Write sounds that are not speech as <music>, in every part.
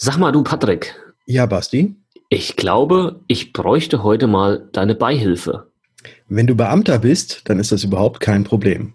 Sag mal, du Patrick. Ja, Basti. Ich glaube, ich bräuchte heute mal deine Beihilfe. Wenn du Beamter bist, dann ist das überhaupt kein Problem.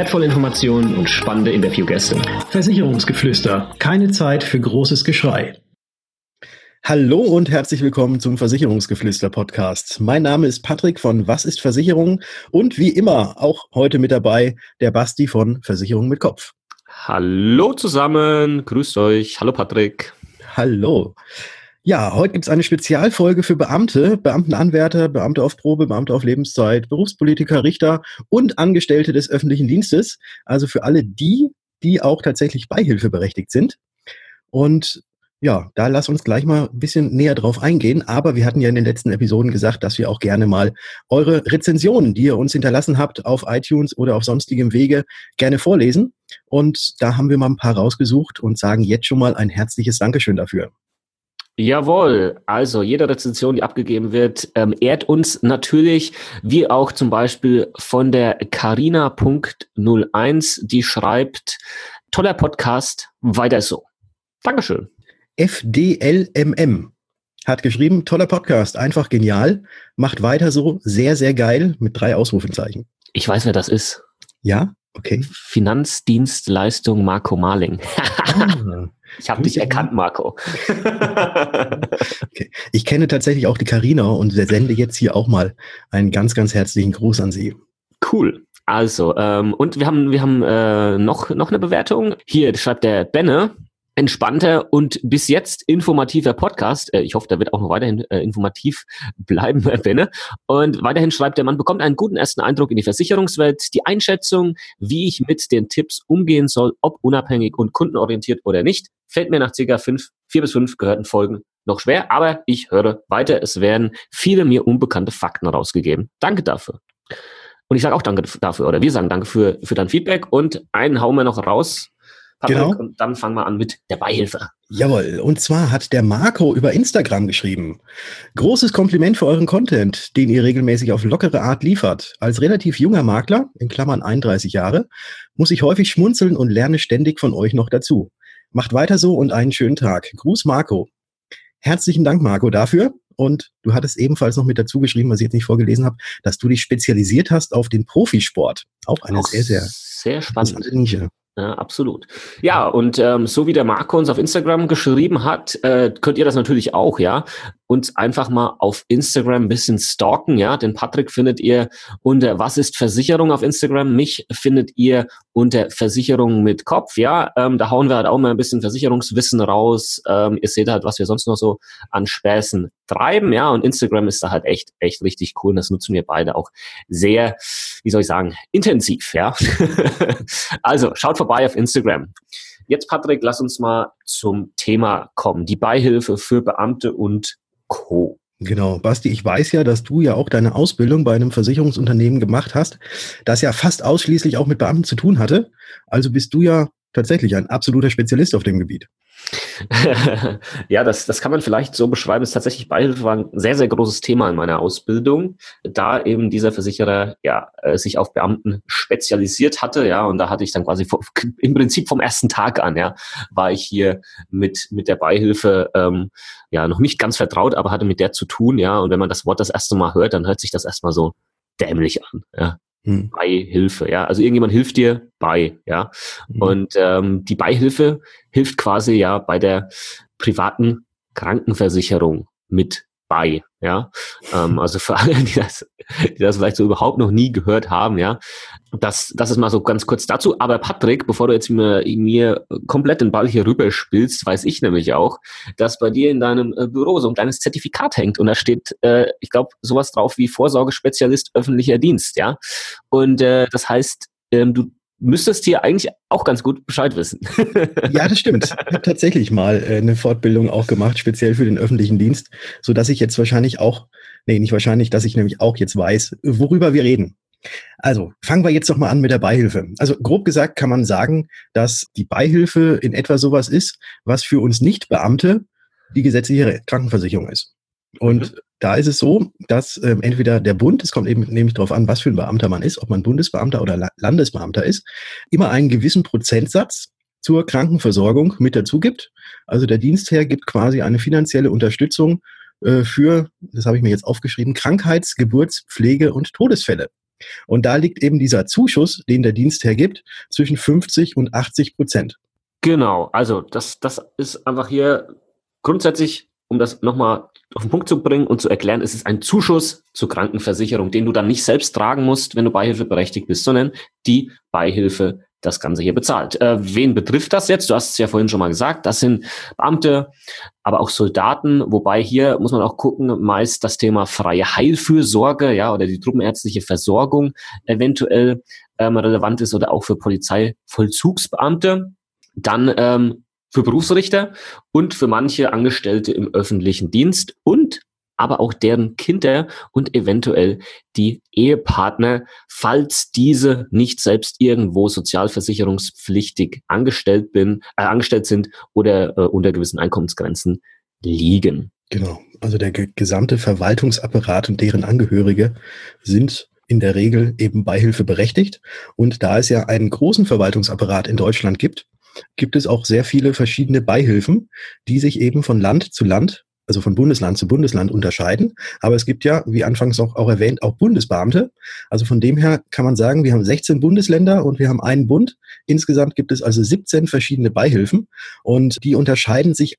wertvolle Informationen und spannende Interviewgäste. Versicherungsgeflüster. Keine Zeit für großes Geschrei. Hallo und herzlich willkommen zum Versicherungsgeflüster Podcast. Mein Name ist Patrick von Was ist Versicherung und wie immer auch heute mit dabei der Basti von Versicherung mit Kopf. Hallo zusammen, grüßt euch. Hallo Patrick. Hallo. Ja, heute gibt es eine Spezialfolge für Beamte, Beamtenanwärter, Beamte auf Probe, Beamte auf Lebenszeit, Berufspolitiker, Richter und Angestellte des öffentlichen Dienstes. Also für alle die, die auch tatsächlich beihilfeberechtigt sind. Und ja, da lass uns gleich mal ein bisschen näher drauf eingehen. Aber wir hatten ja in den letzten Episoden gesagt, dass wir auch gerne mal eure Rezensionen, die ihr uns hinterlassen habt auf iTunes oder auf sonstigem Wege, gerne vorlesen. Und da haben wir mal ein paar rausgesucht und sagen jetzt schon mal ein herzliches Dankeschön dafür. Jawohl, also jede Rezension, die abgegeben wird, ähm, ehrt uns natürlich, wie auch zum Beispiel von der Carina.01, die schreibt, toller Podcast, weiter so. Dankeschön. FDLMM hat geschrieben, toller Podcast, einfach genial, macht weiter so, sehr, sehr geil, mit drei Ausrufezeichen. Ich weiß, wer das ist. Ja? Okay. Finanzdienstleistung Marco Marling. <laughs> ah, ich habe dich erkannt, Marco. <laughs> okay. Ich kenne tatsächlich auch die Karina und sende jetzt hier auch mal einen ganz, ganz herzlichen Gruß an Sie. Cool. Also, ähm, und wir haben, wir haben äh, noch, noch eine Bewertung. Hier schreibt der Benne, entspannter und bis jetzt informativer Podcast. Äh, ich hoffe, der wird auch noch weiterhin äh, informativ <laughs> bleiben, Benne. Und weiterhin schreibt der Mann, bekommt einen guten ersten Eindruck in die Versicherungswelt, die Einschätzung, wie ich mit den Tipps umgehen soll, ob unabhängig und kundenorientiert oder nicht, fällt mir nach circa fünf, vier bis fünf gehörten Folgen noch schwer, aber ich höre weiter. Es werden viele mir unbekannte Fakten rausgegeben. Danke dafür. Und ich sage auch danke dafür, oder wir sagen danke für, für dein Feedback und einen hauen wir noch raus Patrick, genau. und dann fangen wir an mit der Beihilfe. Jawohl, und zwar hat der Marco über Instagram geschrieben. Großes Kompliment für euren Content, den ihr regelmäßig auf lockere Art liefert. Als relativ junger Makler, in Klammern 31 Jahre, muss ich häufig schmunzeln und lerne ständig von euch noch dazu. Macht weiter so und einen schönen Tag. Gruß Marco. Herzlichen Dank, Marco, dafür. Und du hattest ebenfalls noch mit dazu geschrieben, was ich jetzt nicht vorgelesen habe, dass du dich spezialisiert hast auf den Profisport. Auch eine Auch sehr, sehr, sehr spannende Nische. Ja, absolut. Ja, und ähm, so wie der Marco uns auf Instagram geschrieben hat, äh, könnt ihr das natürlich auch, ja. Uns einfach mal auf Instagram ein bisschen stalken, ja. Den Patrick findet ihr unter Was ist Versicherung auf Instagram. Mich findet ihr unter Versicherung mit Kopf, ja. Ähm, da hauen wir halt auch mal ein bisschen Versicherungswissen raus. Ähm, ihr seht halt, was wir sonst noch so an Späßen treiben, ja. Und Instagram ist da halt echt, echt richtig cool. Und das nutzen wir beide auch sehr, wie soll ich sagen, intensiv, ja. <laughs> also schaut vorbei auf Instagram. Jetzt, Patrick, lass uns mal zum Thema kommen. Die Beihilfe für Beamte und Co. Genau, Basti, ich weiß ja, dass du ja auch deine Ausbildung bei einem Versicherungsunternehmen gemacht hast, das ja fast ausschließlich auch mit Beamten zu tun hatte. Also bist du ja tatsächlich ein absoluter Spezialist auf dem Gebiet. <laughs> ja, das, das kann man vielleicht so beschreiben. Es ist tatsächlich Beihilfe war ein sehr, sehr großes Thema in meiner Ausbildung, da eben dieser Versicherer ja äh, sich auf Beamten spezialisiert hatte, ja, und da hatte ich dann quasi im Prinzip vom ersten Tag an, ja, war ich hier mit mit der Beihilfe ähm, ja noch nicht ganz vertraut, aber hatte mit der zu tun, ja. Und wenn man das Wort das erste Mal hört, dann hört sich das erstmal so dämlich an, ja. Hm. Beihilfe, ja. Also irgendjemand hilft dir bei, ja. Hm. Und ähm, die Beihilfe hilft quasi ja bei der privaten Krankenversicherung mit bei, ja. Ähm, also für alle, die das, die das vielleicht so überhaupt noch nie gehört haben, ja. Das, das ist mal so ganz kurz dazu. Aber Patrick, bevor du jetzt mir, mir komplett den Ball hier rüber spielst, weiß ich nämlich auch, dass bei dir in deinem äh, Büro so ein kleines Zertifikat hängt und da steht, äh, ich glaube, sowas drauf wie Vorsorgespezialist öffentlicher Dienst, ja. Und äh, das heißt, ähm, du müsstest hier eigentlich auch ganz gut Bescheid wissen. <laughs> ja, das stimmt. Ich habe tatsächlich mal äh, eine Fortbildung auch gemacht, speziell für den öffentlichen Dienst, so dass ich jetzt wahrscheinlich auch, nee, nicht wahrscheinlich, dass ich nämlich auch jetzt weiß, worüber wir reden. Also fangen wir jetzt doch mal an mit der Beihilfe. Also grob gesagt kann man sagen, dass die Beihilfe in etwa sowas ist, was für uns Nicht-Beamte die gesetzliche Krankenversicherung ist. Und mhm. Da ist es so, dass äh, entweder der Bund, es kommt eben nämlich darauf an, was für ein Beamter man ist, ob man Bundesbeamter oder La Landesbeamter ist, immer einen gewissen Prozentsatz zur Krankenversorgung mit dazu gibt. Also der Dienstherr gibt quasi eine finanzielle Unterstützung äh, für, das habe ich mir jetzt aufgeschrieben, Krankheits-, Geburts-, Pflege- und Todesfälle. Und da liegt eben dieser Zuschuss, den der Dienstherr gibt, zwischen 50 und 80 Prozent. Genau, also das, das ist einfach hier grundsätzlich um das nochmal auf den Punkt zu bringen und zu erklären, es ist ein Zuschuss zur Krankenversicherung, den du dann nicht selbst tragen musst, wenn du Beihilfe berechtigt bist, sondern die Beihilfe das Ganze hier bezahlt. Äh, wen betrifft das jetzt? Du hast es ja vorhin schon mal gesagt, das sind Beamte, aber auch Soldaten, wobei hier muss man auch gucken, meist das Thema freie Heilfürsorge, ja, oder die truppenärztliche Versorgung eventuell ähm, relevant ist oder auch für Polizeivollzugsbeamte. Dann ähm, für Berufsrichter und für manche Angestellte im öffentlichen Dienst und aber auch deren Kinder und eventuell die Ehepartner, falls diese nicht selbst irgendwo sozialversicherungspflichtig angestellt bin, äh, angestellt sind oder äh, unter gewissen Einkommensgrenzen liegen. Genau. Also der gesamte Verwaltungsapparat und deren Angehörige sind in der Regel eben Beihilfe berechtigt. Und da es ja einen großen Verwaltungsapparat in Deutschland gibt, gibt es auch sehr viele verschiedene Beihilfen, die sich eben von Land zu Land, also von Bundesland zu Bundesland unterscheiden. Aber es gibt ja, wie anfangs auch, auch erwähnt, auch Bundesbeamte. Also von dem her kann man sagen, wir haben 16 Bundesländer und wir haben einen Bund. Insgesamt gibt es also 17 verschiedene Beihilfen und die unterscheiden sich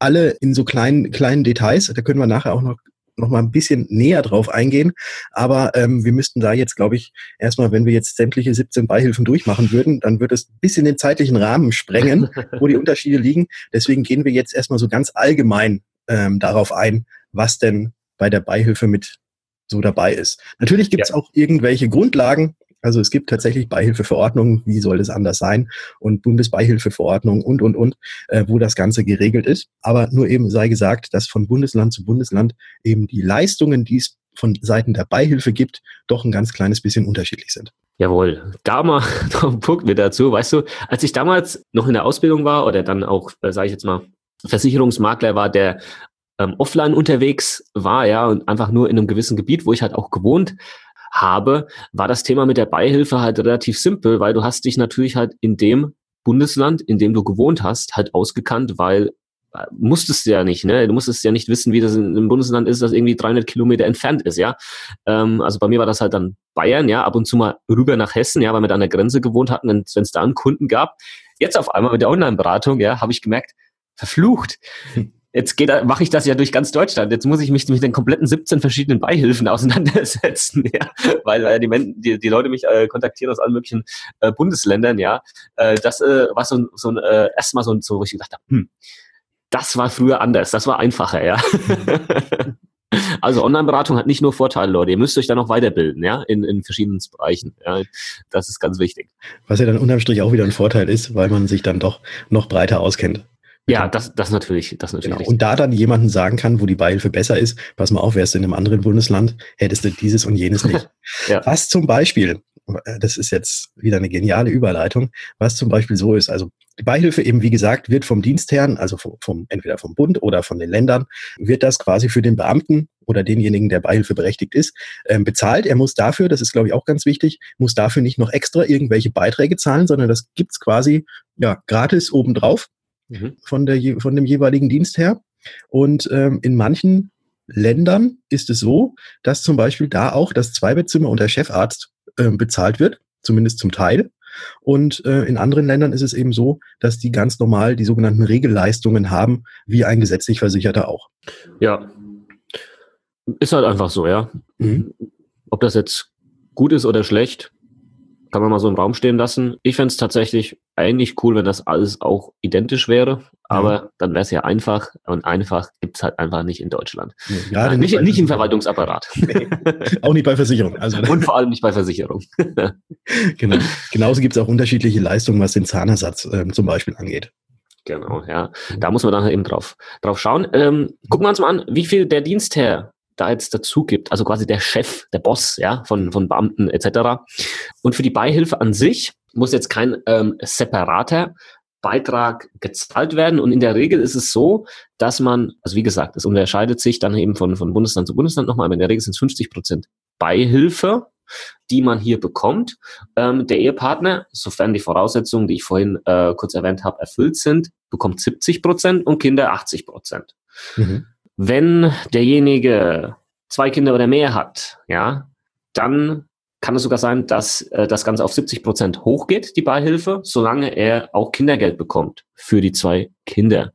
alle in so kleinen, kleinen Details. Da können wir nachher auch noch noch mal ein bisschen näher drauf eingehen. Aber ähm, wir müssten da jetzt, glaube ich, erstmal, wenn wir jetzt sämtliche 17 Beihilfen durchmachen würden, dann wird es ein bisschen den zeitlichen Rahmen sprengen, <laughs> wo die Unterschiede liegen. Deswegen gehen wir jetzt erstmal so ganz allgemein ähm, darauf ein, was denn bei der Beihilfe mit so dabei ist. Natürlich gibt es ja. auch irgendwelche Grundlagen, also es gibt tatsächlich Beihilfeverordnungen, wie soll das anders sein, und Bundesbeihilfeverordnungen und, und, und, äh, wo das Ganze geregelt ist. Aber nur eben sei gesagt, dass von Bundesland zu Bundesland eben die Leistungen, die es von Seiten der Beihilfe gibt, doch ein ganz kleines bisschen unterschiedlich sind. Jawohl, da mal <laughs> noch ein Punkt mit dazu. Weißt du, als ich damals noch in der Ausbildung war oder dann auch, äh, sage ich jetzt mal, Versicherungsmakler war, der ähm, offline unterwegs war, ja, und einfach nur in einem gewissen Gebiet, wo ich halt auch gewohnt habe, war das Thema mit der Beihilfe halt relativ simpel, weil du hast dich natürlich halt in dem Bundesland, in dem du gewohnt hast, halt ausgekannt, weil äh, musstest du ja nicht, ne? Du musstest ja nicht wissen, wie das in einem Bundesland ist, das irgendwie 300 Kilometer entfernt ist, ja. Ähm, also bei mir war das halt dann Bayern, ja, ab und zu mal rüber nach Hessen, ja, weil wir da an der Grenze gewohnt hatten, wenn es da einen Kunden gab. Jetzt auf einmal mit der Online-Beratung, ja, habe ich gemerkt, verflucht. <laughs> Jetzt mache ich das ja durch ganz Deutschland. Jetzt muss ich mich mit den kompletten 17 verschiedenen Beihilfen auseinandersetzen, <laughs> ja, weil äh, die, die, die Leute mich äh, kontaktieren aus allen möglichen äh, Bundesländern, ja. Äh, das äh, war so, so ein äh, erstmal so, so, wo ich gedacht habe, hm, das war früher anders, das war einfacher, ja. <laughs> Also Online-Beratung hat nicht nur Vorteile, Leute. Ihr müsst euch da noch weiterbilden, ja, in, in verschiedenen Bereichen. Ja, das ist ganz wichtig. Was ja dann unterm Strich auch wieder ein Vorteil ist, weil man sich dann doch noch breiter auskennt. Ja, das, das natürlich, das natürlich. Genau. Und da dann jemanden sagen kann, wo die Beihilfe besser ist, pass mal auf, wärst du in einem anderen Bundesland, hättest du dieses und jenes nicht. <laughs> ja. Was zum Beispiel, äh, das ist jetzt wieder eine geniale Überleitung, was zum Beispiel so ist, also die Beihilfe eben, wie gesagt, wird vom Dienstherrn, also vom, vom, entweder vom Bund oder von den Ländern, wird das quasi für den Beamten oder denjenigen, der Beihilfe berechtigt ist, ähm, bezahlt. Er muss dafür, das ist glaube ich auch ganz wichtig, muss dafür nicht noch extra irgendwelche Beiträge zahlen, sondern das gibt's quasi ja gratis obendrauf mhm. von, der, von dem jeweiligen Dienst her. Und ähm, in manchen Ländern ist es so, dass zum Beispiel da auch das Zweibettzimmer und der Chefarzt äh, bezahlt wird, zumindest zum Teil. Und äh, in anderen Ländern ist es eben so, dass die ganz normal die sogenannten Regelleistungen haben, wie ein gesetzlich Versicherter auch. Ja, ist halt einfach so, ja. Mhm. Ob das jetzt gut ist oder schlecht, kann man mal so im Raum stehen lassen. Ich fände es tatsächlich eigentlich cool, wenn das alles auch identisch wäre, aber ja. dann wäre es ja einfach und einfach gibt es halt einfach nicht in Deutschland. Gerade nicht, nicht, nicht im Verwaltungsapparat. <laughs> Nee, auch nicht bei Versicherung. Also, <laughs> und vor allem nicht bei Versicherung. <laughs> genau. Genauso gibt es auch unterschiedliche Leistungen, was den Zahnersatz ähm, zum Beispiel angeht. Genau, ja. Da muss man dann halt eben drauf, drauf schauen. Ähm, gucken wir uns mal an, wie viel der Dienstherr da jetzt dazu gibt, also quasi der Chef, der Boss, ja, von, von Beamten etc. Und für die Beihilfe an sich muss jetzt kein ähm, separater Beitrag gezahlt werden. Und in der Regel ist es so, dass man, also wie gesagt, es unterscheidet sich dann eben von, von Bundesland zu Bundesland nochmal, aber in der Regel sind es 50 Prozent Beihilfe, die man hier bekommt. Ähm, der Ehepartner, sofern die Voraussetzungen, die ich vorhin äh, kurz erwähnt habe, erfüllt sind, bekommt 70 Prozent und Kinder 80 Prozent. Mhm. Wenn derjenige zwei Kinder oder mehr hat, ja, dann kann es sogar sein, dass äh, das Ganze auf 70 Prozent hochgeht, die Beihilfe, solange er auch Kindergeld bekommt für die zwei Kinder.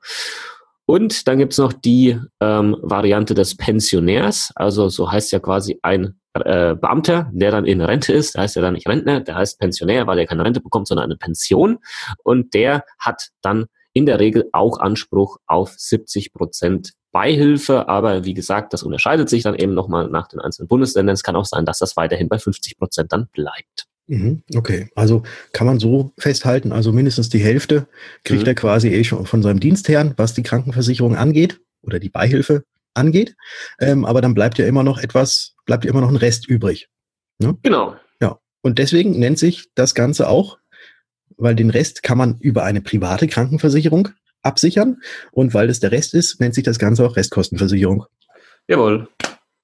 Und dann gibt's noch die ähm, Variante des Pensionärs, also so heißt ja quasi ein äh, Beamter, der dann in Rente ist, der heißt ja dann nicht Rentner, der heißt Pensionär, weil er keine Rente bekommt, sondern eine Pension. Und der hat dann in der Regel auch Anspruch auf 70 Prozent Beihilfe, aber wie gesagt, das unterscheidet sich dann eben nochmal nach den einzelnen Bundesländern. Es kann auch sein, dass das weiterhin bei 50 Prozent dann bleibt. Mhm, okay, also kann man so festhalten, also mindestens die Hälfte kriegt mhm. er quasi eh schon von seinem Dienstherrn, was die Krankenversicherung angeht oder die Beihilfe angeht. Ähm, aber dann bleibt ja immer noch etwas, bleibt ja immer noch ein Rest übrig. Ne? Genau. Ja. Und deswegen nennt sich das Ganze auch, weil den Rest kann man über eine private Krankenversicherung absichern. Und weil das der Rest ist, nennt sich das Ganze auch Restkostenversicherung. Jawohl.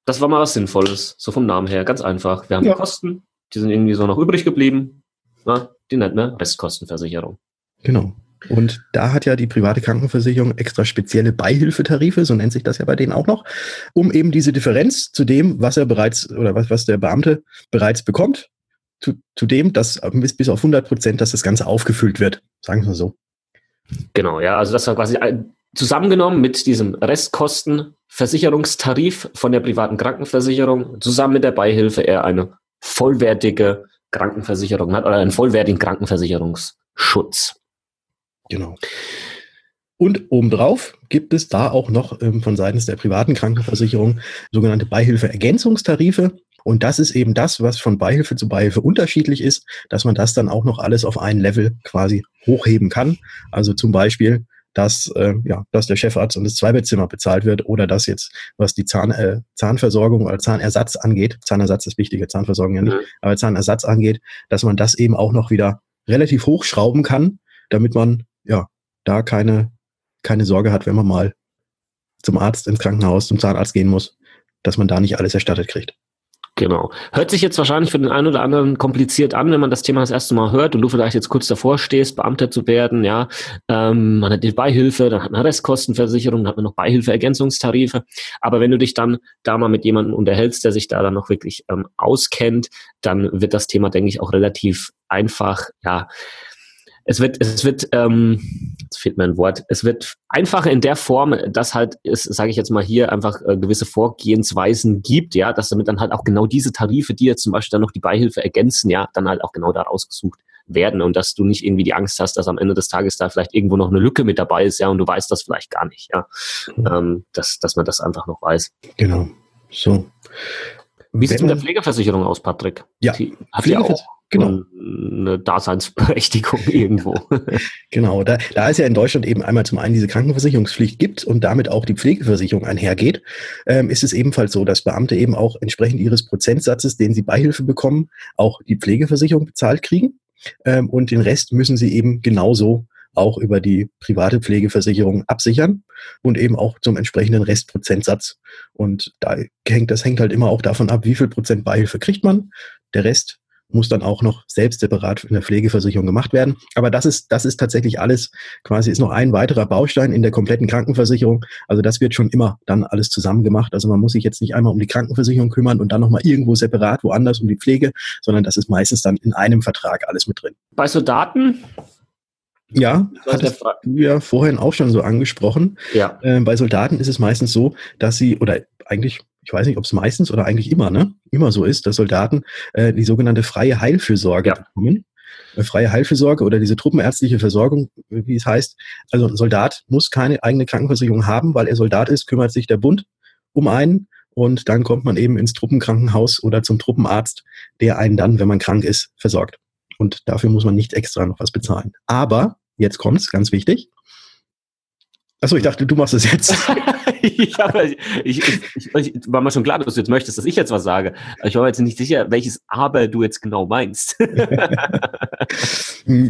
Das war mal was Sinnvolles. So vom Namen her. Ganz einfach. Wir haben ja. Kosten, die sind irgendwie so noch übrig geblieben. Na, die nennt man Restkostenversicherung. Genau. Und da hat ja die private Krankenversicherung extra spezielle Beihilfetarife, so nennt sich das ja bei denen auch noch, um eben diese Differenz zu dem, was er bereits oder was, was der Beamte bereits bekommt, zu, zu dem, dass bis, bis auf 100 Prozent, dass das Ganze aufgefüllt wird. Sagen wir mal so. Genau, ja, also das war quasi zusammengenommen mit diesem Restkostenversicherungstarif von der privaten Krankenversicherung, zusammen mit der Beihilfe er eine vollwertige Krankenversicherung hat oder einen vollwertigen Krankenversicherungsschutz. Genau. Und obendrauf gibt es da auch noch ähm, von seitens der privaten Krankenversicherung sogenannte Beihilfe-Ergänzungstarife. Und das ist eben das, was von Beihilfe zu Beihilfe unterschiedlich ist, dass man das dann auch noch alles auf ein Level quasi hochheben kann. Also zum Beispiel, dass, äh, ja, dass der Chefarzt und das Zweibettzimmer bezahlt wird oder dass jetzt, was die Zahn, äh, Zahnversorgung oder Zahnersatz angeht, Zahnersatz ist wichtiger, Zahnversorgung ja nicht, mhm. aber Zahnersatz angeht, dass man das eben auch noch wieder relativ hochschrauben kann, damit man ja da keine, keine Sorge hat, wenn man mal zum Arzt ins Krankenhaus, zum Zahnarzt gehen muss, dass man da nicht alles erstattet kriegt. Genau. Hört sich jetzt wahrscheinlich für den einen oder anderen kompliziert an, wenn man das Thema das erste Mal hört und du vielleicht jetzt kurz davor stehst, Beamter zu werden, ja. Ähm, man hat die Beihilfe, dann hat man Restkostenversicherung, dann hat man noch Beihilfeergänzungstarife. Aber wenn du dich dann da mal mit jemandem unterhältst, der sich da dann noch wirklich ähm, auskennt, dann wird das Thema, denke ich, auch relativ einfach, ja, es wird, es wird, ähm, jetzt fehlt mir ein Wort, es wird einfacher in der Form, dass halt, es, sage ich jetzt mal hier, einfach äh, gewisse Vorgehensweisen gibt, ja, dass damit dann halt auch genau diese Tarife, die jetzt zum Beispiel dann noch die Beihilfe ergänzen, ja, dann halt auch genau da rausgesucht werden und dass du nicht irgendwie die Angst hast, dass am Ende des Tages da vielleicht irgendwo noch eine Lücke mit dabei ist, ja, und du weißt das vielleicht gar nicht, ja, mhm. ähm, dass, dass man das einfach noch weiß. Genau, so. Wie sieht es mit der Pflegeversicherung aus, Patrick? Ja, die, hat die auch genau. eine Daseinsberechtigung <laughs> irgendwo. genau, da, da es ja in Deutschland eben einmal zum einen diese Krankenversicherungspflicht gibt und damit auch die Pflegeversicherung einhergeht, ähm, ist es ebenfalls so, dass Beamte eben auch entsprechend ihres Prozentsatzes, den sie Beihilfe bekommen, auch die Pflegeversicherung bezahlt kriegen. Ähm, und den Rest müssen sie eben genauso auch über die private Pflegeversicherung absichern und eben auch zum entsprechenden Restprozentsatz. Und da hängt, das hängt halt immer auch davon ab, wie viel Prozent Beihilfe kriegt man. Der Rest muss dann auch noch selbst separat in der Pflegeversicherung gemacht werden. Aber das ist, das ist tatsächlich alles quasi, ist noch ein weiterer Baustein in der kompletten Krankenversicherung. Also das wird schon immer dann alles zusammen gemacht. Also man muss sich jetzt nicht einmal um die Krankenversicherung kümmern und dann nochmal irgendwo separat woanders um die Pflege, sondern das ist meistens dann in einem Vertrag alles mit drin. Bei Soldaten ja, hattest du ja vorhin auch schon so angesprochen. Ja. Äh, bei Soldaten ist es meistens so, dass sie, oder eigentlich, ich weiß nicht, ob es meistens oder eigentlich immer, ne, immer so ist, dass Soldaten äh, die sogenannte freie Heilfürsorge ja. bekommen. Äh, freie Heilfürsorge oder diese truppenärztliche Versorgung, wie es heißt. Also ein Soldat muss keine eigene Krankenversicherung haben, weil er Soldat ist, kümmert sich der Bund um einen und dann kommt man eben ins Truppenkrankenhaus oder zum Truppenarzt, der einen dann, wenn man krank ist, versorgt. Und dafür muss man nicht extra noch was bezahlen. Aber, jetzt kommt's, ganz wichtig. Achso, ich dachte, du machst es jetzt. <laughs> ich, habe, ich, ich, ich, war mir schon klar, dass du jetzt möchtest, dass ich jetzt was sage. Ich war mir jetzt nicht sicher, welches Aber du jetzt genau meinst. <laughs>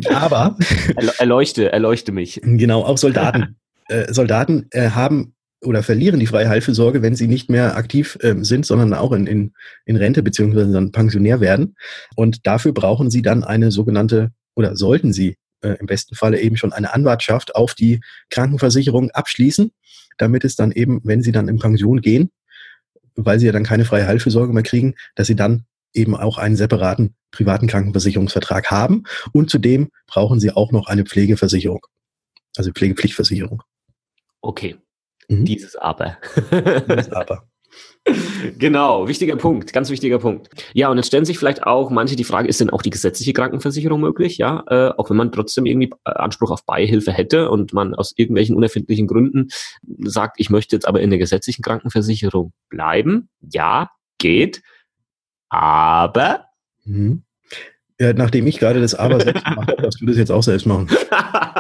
aber. <laughs> Erleuchte, erleuchte mich. Genau, auch Soldaten. Äh, Soldaten äh, haben oder verlieren die freie Heilfürsorge, wenn sie nicht mehr aktiv äh, sind, sondern auch in, in, in Rente beziehungsweise dann pensionär werden. Und dafür brauchen sie dann eine sogenannte oder sollten sie äh, im besten Falle eben schon eine Anwartschaft auf die Krankenversicherung abschließen, damit es dann eben, wenn sie dann in Pension gehen, weil sie ja dann keine freie Heilfürsorge mehr kriegen, dass sie dann eben auch einen separaten privaten Krankenversicherungsvertrag haben. Und zudem brauchen sie auch noch eine Pflegeversicherung, also Pflegepflichtversicherung. Okay, Mhm. Dieses Aber. Dieses Aber. Genau, wichtiger Punkt, ganz wichtiger Punkt. Ja, und jetzt stellen sich vielleicht auch manche die Frage, ist denn auch die gesetzliche Krankenversicherung möglich? Ja, äh, auch wenn man trotzdem irgendwie äh, Anspruch auf Beihilfe hätte und man aus irgendwelchen unerfindlichen Gründen sagt, ich möchte jetzt aber in der gesetzlichen Krankenversicherung bleiben. Ja, geht. Aber mhm. Ja, nachdem ich gerade das Aber selbst <laughs> gemacht habe, darfst du das jetzt auch selbst machen. <laughs>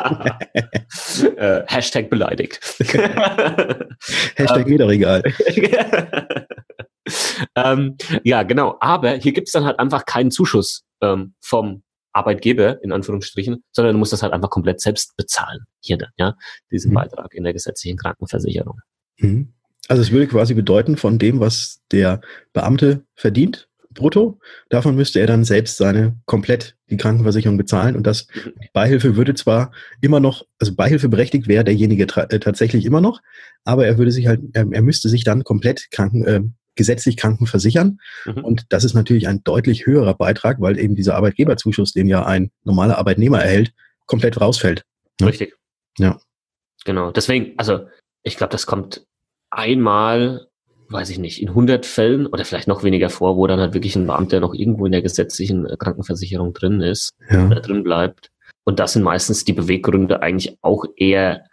äh, Hashtag beleidigt. <laughs> Hashtag mir doch egal. <laughs> ähm, ja, genau. Aber hier gibt es dann halt einfach keinen Zuschuss ähm, vom Arbeitgeber, in Anführungsstrichen, sondern du musst das halt einfach komplett selbst bezahlen. Hier dann, ja, diesen mhm. Beitrag in der gesetzlichen Krankenversicherung. Mhm. Also es würde quasi bedeuten, von dem, was der Beamte verdient, brutto. Davon müsste er dann selbst seine komplett die Krankenversicherung bezahlen und das die Beihilfe würde zwar immer noch, also Beihilfe berechtigt wäre derjenige äh, tatsächlich immer noch, aber er würde sich halt, er, er müsste sich dann komplett kranken, äh, gesetzlich krankenversichern mhm. und das ist natürlich ein deutlich höherer Beitrag, weil eben dieser Arbeitgeberzuschuss, den ja ein normaler Arbeitnehmer erhält, komplett rausfällt. Ne? Richtig. Ja. Genau. Deswegen, also ich glaube, das kommt einmal weiß ich nicht, in 100 Fällen oder vielleicht noch weniger vor, wo dann halt wirklich ein Beamter noch irgendwo in der gesetzlichen äh, Krankenversicherung drin ist, ja. oder drin bleibt. Und das sind meistens die Beweggründe eigentlich auch eher,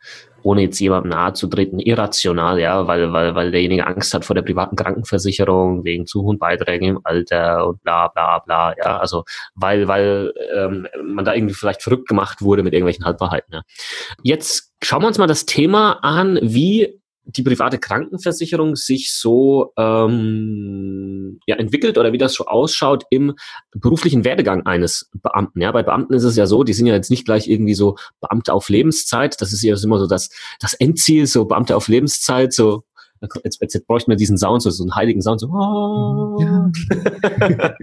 ohne jetzt jemandem nahe zu treten, irrational, ja, weil, weil, weil derjenige Angst hat vor der privaten Krankenversicherung wegen zu hohen Beiträgen im Alter und bla bla bla, ja, also weil, weil ähm, man da irgendwie vielleicht verrückt gemacht wurde mit irgendwelchen Halbwahrheiten. Ja. Jetzt schauen wir uns mal das Thema an, wie die private Krankenversicherung sich so ähm, ja, entwickelt oder wie das so ausschaut im beruflichen Werdegang eines Beamten. Ja, bei Beamten ist es ja so, die sind ja jetzt nicht gleich irgendwie so Beamte auf Lebenszeit. Das ist ja immer so das, das Endziel, so Beamte auf Lebenszeit, so Jetzt, jetzt, jetzt bräuchten wir diesen Sound, so, so einen heiligen Sound, so. Ja. <laughs>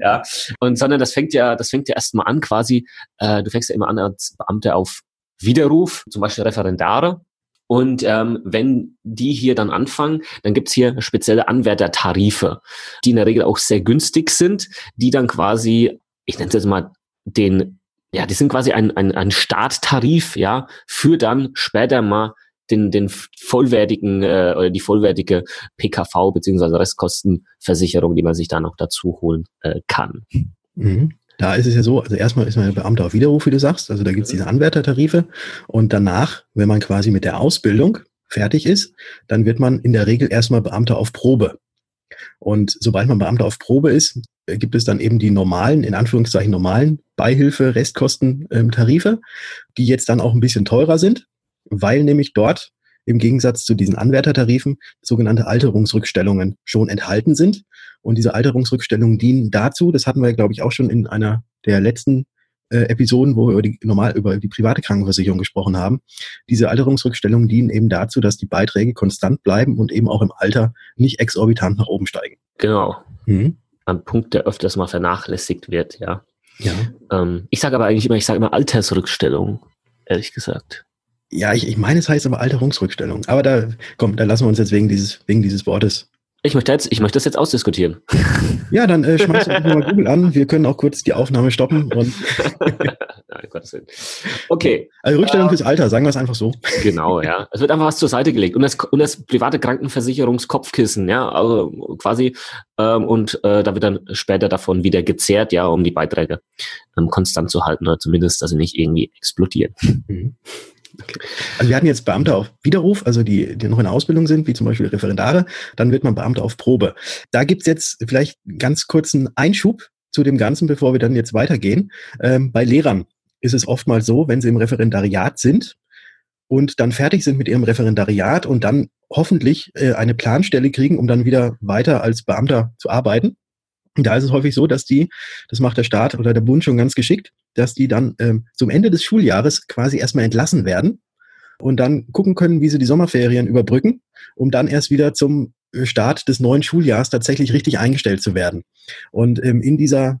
ja. Und sondern das fängt ja, das fängt ja erstmal an, quasi, äh, du fängst ja immer an als Beamte auf Widerruf, zum Beispiel Referendare, und ähm, wenn die hier dann anfangen, dann gibt's hier spezielle Anwärtertarife, die in der Regel auch sehr günstig sind, die dann quasi, ich nenne es jetzt mal den, ja, die sind quasi ein, ein, ein Starttarif, ja, für dann später mal den, den vollwertigen äh, oder die vollwertige PKV beziehungsweise Restkostenversicherung, die man sich da noch dazu holen äh, kann. Mhm. Da ist es ja so, also erstmal ist man ja Beamter auf Widerruf, wie du sagst. Also da gibt es diese Anwärtertarife. Und danach, wenn man quasi mit der Ausbildung fertig ist, dann wird man in der Regel erstmal Beamter auf Probe. Und sobald man Beamter auf Probe ist, gibt es dann eben die normalen, in Anführungszeichen normalen Beihilfe, Restkosten, ähm, Tarife, die jetzt dann auch ein bisschen teurer sind, weil nämlich dort im Gegensatz zu diesen Anwärtertarifen sogenannte Alterungsrückstellungen schon enthalten sind. Und diese Alterungsrückstellungen dienen dazu, das hatten wir, glaube ich, auch schon in einer der letzten äh, Episoden, wo wir über die, normal über die private Krankenversicherung gesprochen haben. Diese Alterungsrückstellungen dienen eben dazu, dass die Beiträge konstant bleiben und eben auch im Alter nicht exorbitant nach oben steigen. Genau. Mhm. Ein Punkt, der öfters mal vernachlässigt wird, ja. Ja. Ähm, ich sage aber eigentlich immer, ich sage immer Altersrückstellung, ehrlich gesagt. Ja, ich, ich meine, es heißt aber Alterungsrückstellung. Aber da, komm, da lassen wir uns jetzt wegen dieses, wegen dieses Wortes Ich möchte, jetzt, ich möchte das jetzt ausdiskutieren. <laughs> Ja, dann äh, schmeiß doch mal Google an. Wir können auch kurz die Aufnahme stoppen. Und <laughs> Nein, Gottes Willen. Okay. Also Rückstellung fürs Alter, sagen wir es einfach so. Genau, ja. <laughs> Es wird einfach was zur Seite gelegt. Und das, und das private Krankenversicherungskopfkissen, ja, also quasi, ähm, und äh, da wird dann später davon wieder gezehrt, ja, um die Beiträge ähm, konstant zu halten oder zumindest, dass sie nicht irgendwie explodieren. Mhm. Okay. Also wir hatten jetzt Beamte auf Widerruf, also die, die noch in Ausbildung sind, wie zum Beispiel Referendare, dann wird man Beamte auf Probe. Da gibt's jetzt vielleicht ganz kurzen Einschub zu dem Ganzen, bevor wir dann jetzt weitergehen. Ähm, bei Lehrern ist es oftmals so, wenn sie im Referendariat sind und dann fertig sind mit ihrem Referendariat und dann hoffentlich äh, eine Planstelle kriegen, um dann wieder weiter als Beamter zu arbeiten. Da ist es häufig so, dass die, das macht der Staat oder der Bund schon ganz geschickt, dass die dann ähm, zum Ende des Schuljahres quasi erstmal entlassen werden und dann gucken können, wie sie die Sommerferien überbrücken, um dann erst wieder zum äh, Start des neuen Schuljahrs tatsächlich richtig eingestellt zu werden. Und ähm, in dieser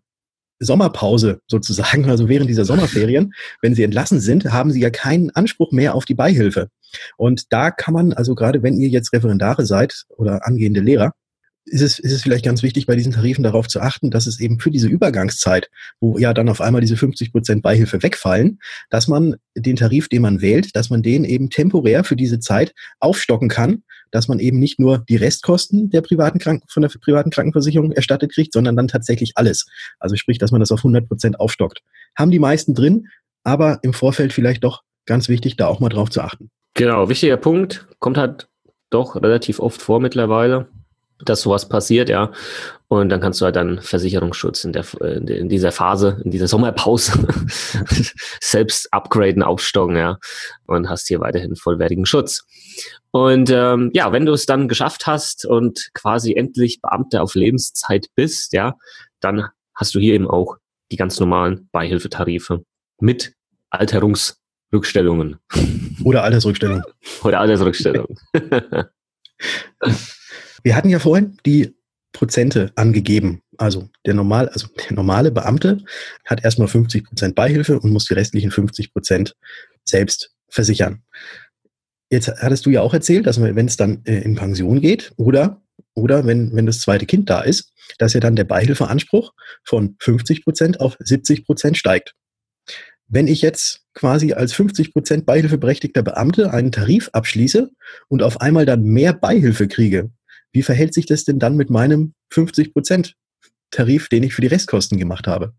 Sommerpause sozusagen, also während dieser Sommerferien, wenn sie entlassen sind, haben sie ja keinen Anspruch mehr auf die Beihilfe. Und da kann man, also gerade wenn ihr jetzt Referendare seid oder angehende Lehrer, ist es, ist es vielleicht ganz wichtig, bei diesen Tarifen darauf zu achten, dass es eben für diese Übergangszeit, wo ja dann auf einmal diese 50 Prozent Beihilfe wegfallen, dass man den Tarif, den man wählt, dass man den eben temporär für diese Zeit aufstocken kann, dass man eben nicht nur die Restkosten der privaten Kranken, von der privaten Krankenversicherung erstattet kriegt, sondern dann tatsächlich alles. Also sprich, dass man das auf 100 Prozent aufstockt. Haben die meisten drin, aber im Vorfeld vielleicht doch ganz wichtig, da auch mal drauf zu achten. Genau, wichtiger Punkt, kommt halt doch relativ oft vor mittlerweile dass sowas passiert, ja. Und dann kannst du halt dann Versicherungsschutz in, der, in dieser Phase, in dieser Sommerpause <laughs> selbst upgraden, aufstocken, ja. Und hast hier weiterhin vollwertigen Schutz. Und ähm, ja, wenn du es dann geschafft hast und quasi endlich Beamter auf Lebenszeit bist, ja, dann hast du hier eben auch die ganz normalen Beihilfetarife mit Alterungsrückstellungen. Oder Altersrückstellung. <laughs> Oder Altersrückstellung. <laughs> Wir hatten ja vorhin die Prozente angegeben. Also der, normal, also der normale Beamte hat erstmal 50 Prozent Beihilfe und muss die restlichen 50 Prozent selbst versichern. Jetzt hattest du ja auch erzählt, dass wenn es dann äh, in Pension geht oder, oder wenn, wenn das zweite Kind da ist, dass ja dann der Beihilfeanspruch von 50 Prozent auf 70 Prozent steigt. Wenn ich jetzt quasi als 50 Prozent beihilfeberechtigter Beamte einen Tarif abschließe und auf einmal dann mehr Beihilfe kriege, wie verhält sich das denn dann mit meinem 50 Prozent Tarif, den ich für die Restkosten gemacht habe?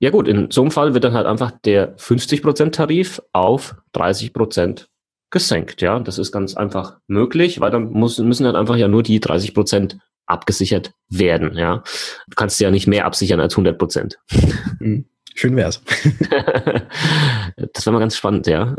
Ja gut, in so einem Fall wird dann halt einfach der 50 Prozent Tarif auf 30 Prozent gesenkt. Ja, das ist ganz einfach möglich, weil dann muss, müssen halt einfach ja nur die 30 Prozent abgesichert werden. Ja, du kannst ja nicht mehr absichern als 100 Prozent. Hm, schön wär's. <laughs> das wäre mal ganz spannend, ja.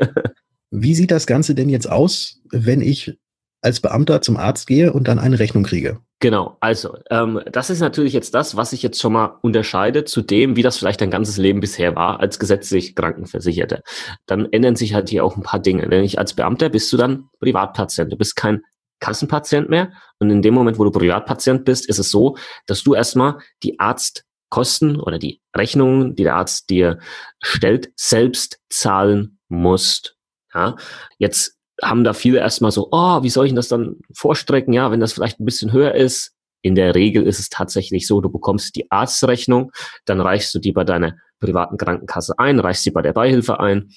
<laughs> Wie sieht das Ganze denn jetzt aus, wenn ich als Beamter zum Arzt gehe und dann eine Rechnung kriege. Genau, also ähm, das ist natürlich jetzt das, was sich jetzt schon mal unterscheidet zu dem, wie das vielleicht dein ganzes Leben bisher war als gesetzlich Krankenversicherte. Dann ändern sich halt hier auch ein paar Dinge. Wenn ich als Beamter bist du dann Privatpatient, du bist kein Kassenpatient mehr. Und in dem Moment, wo du Privatpatient bist, ist es so, dass du erstmal die Arztkosten oder die Rechnungen, die der Arzt dir stellt, selbst zahlen musst. Ja, jetzt haben da viele erstmal so, oh, wie soll ich das dann vorstrecken? Ja, wenn das vielleicht ein bisschen höher ist. In der Regel ist es tatsächlich so, du bekommst die Arztrechnung, dann reichst du die bei deiner privaten Krankenkasse ein, reichst sie bei der Beihilfe ein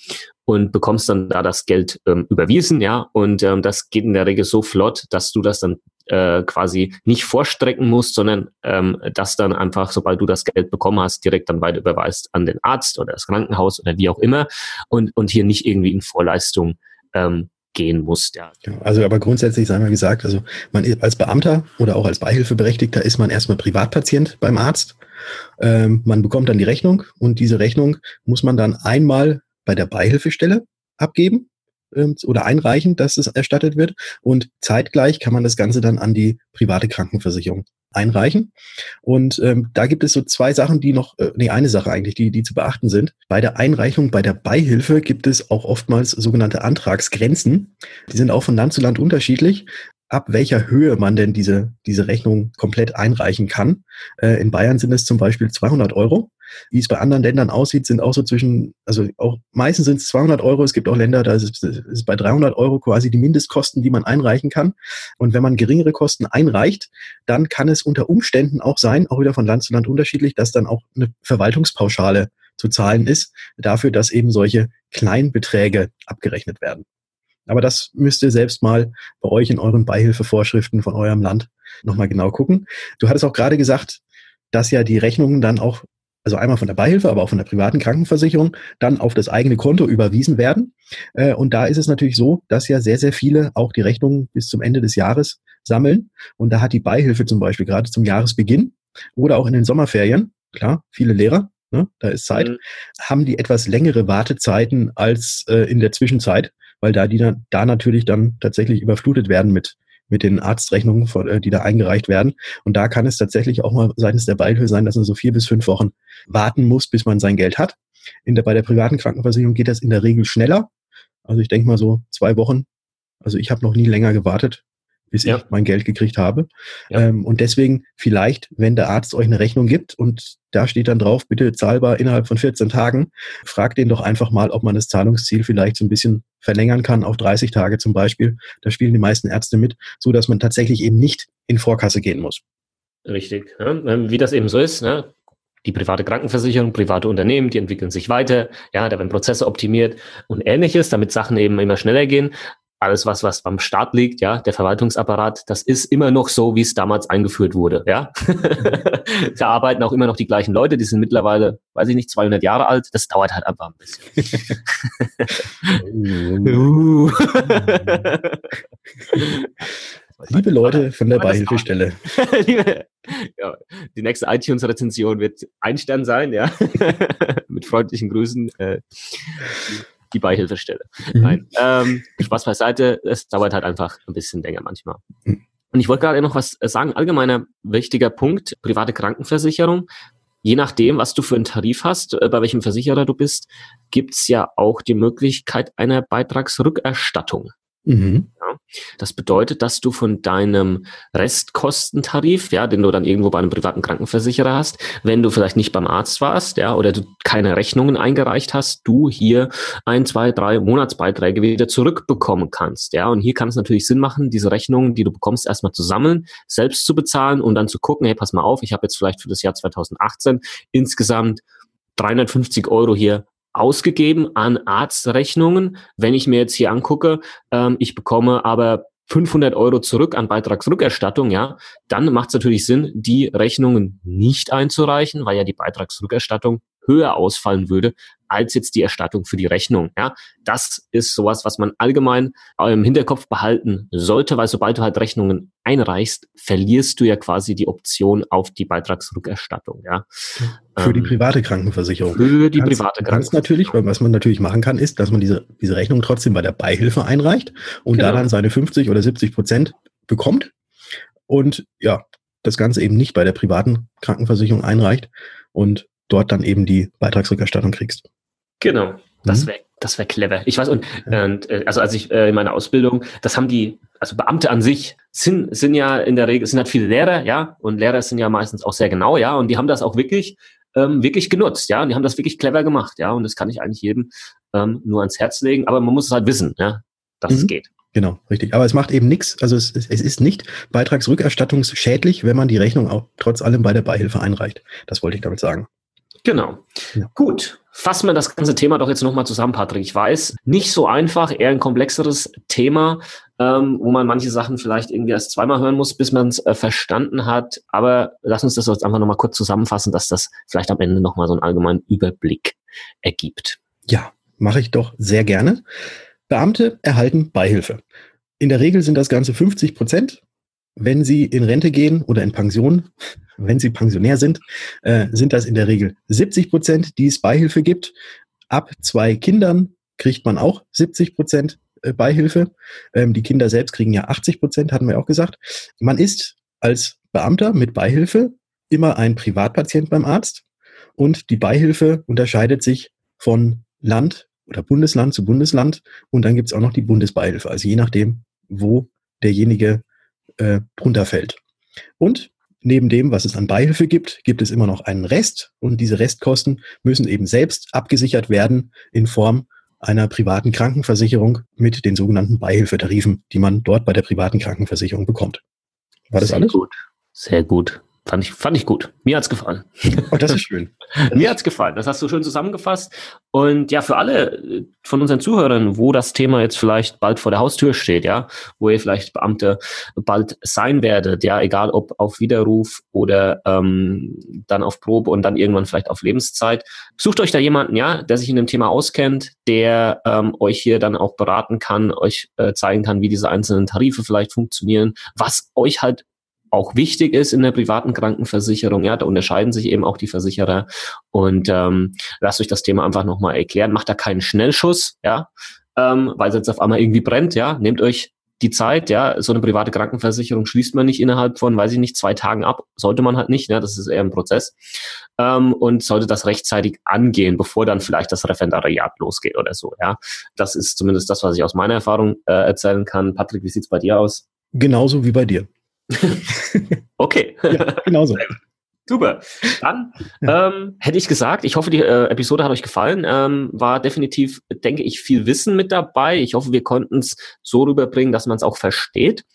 und bekommst dann da das Geld ähm, überwiesen, ja, und ähm, das geht in der Regel so flott, dass du das dann äh, quasi nicht vorstrecken musst, sondern ähm, das dann einfach, sobald du das Geld bekommen hast, direkt dann weiter überweist an den Arzt oder das Krankenhaus oder wie auch immer und, und hier nicht irgendwie in Vorleistung ähm, gehen muss. Ja. Also aber grundsätzlich sei mal gesagt, also man als Beamter oder auch als Beihilfeberechtigter ist man erstmal Privatpatient beim Arzt. Ähm, man bekommt dann die Rechnung und diese Rechnung muss man dann einmal bei der Beihilfestelle abgeben oder einreichen, dass es erstattet wird. Und zeitgleich kann man das Ganze dann an die private Krankenversicherung einreichen. Und ähm, da gibt es so zwei Sachen, die noch, äh, nee, eine Sache eigentlich, die, die zu beachten sind. Bei der Einreichung, bei der Beihilfe gibt es auch oftmals sogenannte Antragsgrenzen. Die sind auch von Land zu Land unterschiedlich ab welcher Höhe man denn diese, diese Rechnung komplett einreichen kann. Äh, in Bayern sind es zum Beispiel 200 Euro. Wie es bei anderen Ländern aussieht, sind auch so zwischen, also auch meistens sind es 200 Euro. Es gibt auch Länder, da ist es bei 300 Euro quasi die Mindestkosten, die man einreichen kann. Und wenn man geringere Kosten einreicht, dann kann es unter Umständen auch sein, auch wieder von Land zu Land unterschiedlich, dass dann auch eine Verwaltungspauschale zu zahlen ist, dafür, dass eben solche Kleinbeträge abgerechnet werden. Aber das müsst ihr selbst mal bei euch in euren Beihilfevorschriften von eurem Land nochmal genau gucken. Du hattest auch gerade gesagt, dass ja die Rechnungen dann auch, also einmal von der Beihilfe, aber auch von der privaten Krankenversicherung, dann auf das eigene Konto überwiesen werden. Äh, und da ist es natürlich so, dass ja sehr, sehr viele auch die Rechnungen bis zum Ende des Jahres sammeln. Und da hat die Beihilfe zum Beispiel gerade zum Jahresbeginn oder auch in den Sommerferien, klar, viele Lehrer, ne, da ist Zeit, mhm. haben die etwas längere Wartezeiten als äh, in der Zwischenzeit, weil da die dann, da natürlich dann tatsächlich überflutet werden mit mit den Arztrechnungen, äh, die da eingereicht werden. Und da kann es tatsächlich auch mal seitens der Beihilfe sein, dass man so vier bis fünf Wochen warten muss, bis man sein Geld hat. In der, bei der privaten Krankenversicherung geht das in der Regel schneller. Also ich denke mal so zwei Wochen. Also ich habe noch nie länger gewartet bis ja. ich mein Geld gekriegt habe. Ja. Ähm, und deswegen vielleicht, wenn der Arzt euch eine Rechnung gibt und da steht dann drauf, bitte zahlbar innerhalb von 14 Tagen, fragt den doch einfach mal, ob man das Zahlungsziel vielleicht so ein bisschen verlängern kann, auf 30 Tage zum Beispiel. Da spielen die meisten Ärzte mit, so dass man tatsächlich eben nicht in Vorkasse gehen muss. Richtig. Ja, ähm, wie das eben so ist, ne? die private Krankenversicherung, private Unternehmen, die entwickeln sich weiter, ja, da werden Prozesse optimiert und ähnliches, damit Sachen eben immer schneller gehen alles was, was beim Staat liegt, ja, der Verwaltungsapparat, das ist immer noch so, wie es damals eingeführt wurde, ja. <laughs> da arbeiten auch immer noch die gleichen Leute, die sind mittlerweile, weiß ich nicht, 200 Jahre alt, das dauert halt einfach ein bisschen. uh. <laughs> Liebe Leute von der Beihilfestelle. <laughs> ja, die nächste iTunes-Rezension wird ein Stern sein, ja. Mit freundlichen Grüßen. Äh, die Beihilfestelle. Mhm. Nein. Ähm, Spaß beiseite, es dauert halt einfach ein bisschen länger manchmal. Und ich wollte gerade noch was sagen, allgemeiner wichtiger Punkt, private Krankenversicherung. Je nachdem, was du für einen Tarif hast, äh, bei welchem Versicherer du bist, gibt's ja auch die Möglichkeit einer Beitragsrückerstattung. Mhm. Ja, das bedeutet, dass du von deinem Restkostentarif, ja, den du dann irgendwo bei einem privaten Krankenversicherer hast, wenn du vielleicht nicht beim Arzt warst, ja, oder du keine Rechnungen eingereicht hast, du hier ein, zwei, drei Monatsbeiträge wieder zurückbekommen kannst, ja. Und hier kann es natürlich Sinn machen, diese Rechnungen, die du bekommst, erstmal zu sammeln, selbst zu bezahlen und dann zu gucken, hey, pass mal auf, ich habe jetzt vielleicht für das Jahr 2018 insgesamt 350 Euro hier ausgegeben an Arztrechnungen. Wenn ich mir jetzt hier angucke, ähm, ich bekomme aber 500 Euro zurück an Beitragsrückerstattung, ja, dann macht es natürlich Sinn, die Rechnungen nicht einzureichen, weil ja die Beitragsrückerstattung höher ausfallen würde als jetzt die Erstattung für die Rechnung. Ja, das ist sowas, was man allgemein im Hinterkopf behalten sollte, weil sobald du halt Rechnungen einreichst, verlierst du ja quasi die Option auf die Beitragsrückerstattung. Ja, für die ähm, private Krankenversicherung. Für die kannst, private Krankenversicherung. natürlich, weil was man natürlich machen kann, ist, dass man diese diese Rechnung trotzdem bei der Beihilfe einreicht und genau. da dann seine 50 oder 70 Prozent bekommt und ja, das Ganze eben nicht bei der privaten Krankenversicherung einreicht und dort dann eben die Beitragsrückerstattung kriegst. Genau, das mhm. wäre das wäre clever. Ich weiß, und, und äh, also als ich äh, in meiner Ausbildung, das haben die, also Beamte an sich sind, sind ja in der Regel, sind halt viele Lehrer, ja, und Lehrer sind ja meistens auch sehr genau, ja, und die haben das auch wirklich, ähm, wirklich genutzt, ja, und die haben das wirklich clever gemacht, ja, und das kann ich eigentlich jedem ähm, nur ans Herz legen, aber man muss es halt wissen, ja, dass mhm. es geht. Genau, richtig. Aber es macht eben nichts, also es, es ist nicht beitragsrückerstattungsschädlich, wenn man die Rechnung auch trotz allem bei der Beihilfe einreicht. Das wollte ich damit sagen. Genau. Ja. Gut. Fassen wir das ganze Thema doch jetzt nochmal zusammen, Patrick. Ich weiß, nicht so einfach, eher ein komplexeres Thema, ähm, wo man manche Sachen vielleicht irgendwie erst zweimal hören muss, bis man es äh, verstanden hat. Aber lass uns das jetzt einfach nochmal kurz zusammenfassen, dass das vielleicht am Ende nochmal so einen allgemeinen Überblick ergibt. Ja, mache ich doch sehr gerne. Beamte erhalten Beihilfe. In der Regel sind das Ganze 50 Prozent. Wenn sie in Rente gehen oder in Pension, wenn sie Pensionär sind, äh, sind das in der Regel 70 Prozent, die es Beihilfe gibt. Ab zwei Kindern kriegt man auch 70 Prozent äh, Beihilfe. Ähm, die Kinder selbst kriegen ja 80 Prozent, hatten wir auch gesagt. Man ist als Beamter mit Beihilfe immer ein Privatpatient beim Arzt und die Beihilfe unterscheidet sich von Land oder Bundesland zu Bundesland und dann gibt es auch noch die Bundesbeihilfe, also je nachdem, wo derjenige äh, drunter fällt. Und neben dem, was es an Beihilfe gibt, gibt es immer noch einen Rest und diese Restkosten müssen eben selbst abgesichert werden in Form einer privaten Krankenversicherung mit den sogenannten Beihilfetarifen, die man dort bei der privaten Krankenversicherung bekommt. War das Sehr alles? Gut. Sehr gut. Fand ich, fand ich gut. Mir hat's gefallen. Oh, das ist schön. <laughs> Mir hat's gefallen. Das hast du schön zusammengefasst. Und ja, für alle äh, von unseren Zuhörern, wo das Thema jetzt vielleicht bald vor der Haustür steht, ja, wo ihr vielleicht Beamte bald sein werdet, ja, egal ob auf Widerruf oder ähm, dann auf Probe und dann irgendwann vielleicht auf Lebenszeit, sucht euch da jemanden, ja, der sich in dem Thema auskennt, der ähm, euch hier dann auch beraten kann, euch äh, zeigen kann, wie diese einzelnen Tarife vielleicht funktionieren, was euch halt auch wichtig ist in der privaten Krankenversicherung. Ja, da unterscheiden sich eben auch die Versicherer. Und ähm, lasst euch das Thema einfach nochmal erklären. Macht da keinen Schnellschuss, ja, ähm, weil es jetzt auf einmal irgendwie brennt, ja. Nehmt euch die Zeit, ja, so eine private Krankenversicherung schließt man nicht innerhalb von, weiß ich nicht, zwei Tagen ab. Sollte man halt nicht, ne? das ist eher ein Prozess. Ähm, und sollte das rechtzeitig angehen, bevor dann vielleicht das Referendariat losgeht oder so, ja. Das ist zumindest das, was ich aus meiner Erfahrung äh, erzählen kann. Patrick, wie sieht's bei dir aus? Genauso wie bei dir. <laughs> okay. Ja, genauso. Super. Dann ähm, hätte ich gesagt, ich hoffe, die äh, Episode hat euch gefallen. Ähm, war definitiv, denke ich, viel Wissen mit dabei. Ich hoffe, wir konnten es so rüberbringen, dass man es auch versteht.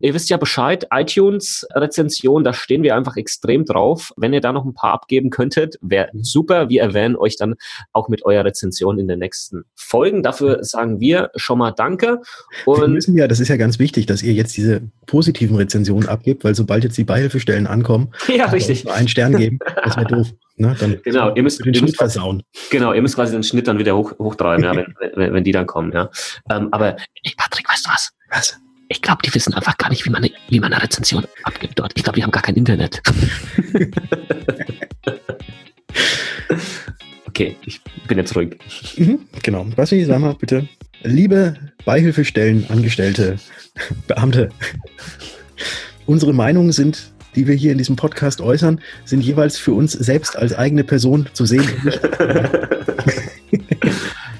Ihr wisst ja Bescheid, iTunes-Rezension, da stehen wir einfach extrem drauf. Wenn ihr da noch ein paar abgeben könntet, wäre super. Wir erwähnen euch dann auch mit eurer Rezension in den nächsten Folgen. Dafür sagen wir schon mal Danke. Und wir müssen ja, das ist ja ganz wichtig, dass ihr jetzt diese positiven Rezensionen abgebt, weil sobald jetzt die Beihilfestellen ankommen, <laughs> ja, richtig. Nur einen Stern geben, das wäre doof. Ne, dann <laughs> genau, ihr müsst den ihr Schnitt müsst, versauen. Genau, ihr müsst quasi den Schnitt dann wieder hoch, hochtreiben, ja, wenn, wenn, wenn die dann kommen. Ja. Ähm, aber ey, Patrick, weißt du was? Was? Ich glaube, die wissen einfach gar nicht, wie man, eine, wie man eine Rezension abgibt dort. Ich glaube, die haben gar kein Internet. <laughs> okay, ich bin jetzt ruhig. Mhm, genau. Was ich sag mal bitte. Liebe Beihilfestellen, Angestellte, Beamte, <laughs> unsere Meinungen sind, die wir hier in diesem Podcast äußern, sind jeweils für uns selbst als eigene Person zu sehen.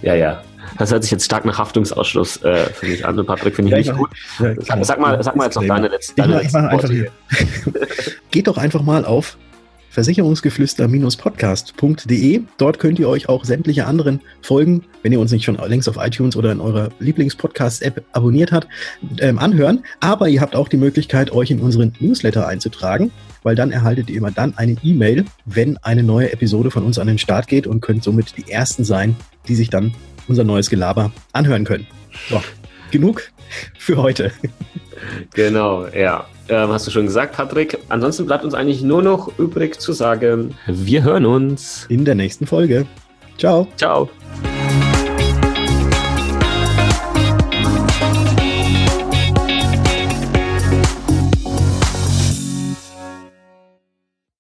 ja, ja. Das hört sich jetzt stark nach Haftungsausschluss äh, für mich an. Patrick, finde ich ja, nicht gut. Ja, sag, sag, mal, sag mal jetzt noch deine letzte. Deine ich mach, ich mach <laughs> Geht doch einfach mal auf versicherungsgeflüster-podcast.de. Dort könnt ihr euch auch sämtliche anderen Folgen, wenn ihr uns nicht schon längst auf iTunes oder in eurer Lieblingspodcast-App abonniert habt, ähm, anhören. Aber ihr habt auch die Möglichkeit, euch in unseren Newsletter einzutragen, weil dann erhaltet ihr immer dann eine E-Mail, wenn eine neue Episode von uns an den Start geht und könnt somit die ersten sein, die sich dann unser neues Gelaber anhören können. So, genug für heute. Genau, ja. Ähm, hast du schon gesagt, Patrick. Ansonsten bleibt uns eigentlich nur noch übrig zu sagen, wir hören uns in der nächsten Folge. Ciao. Ciao.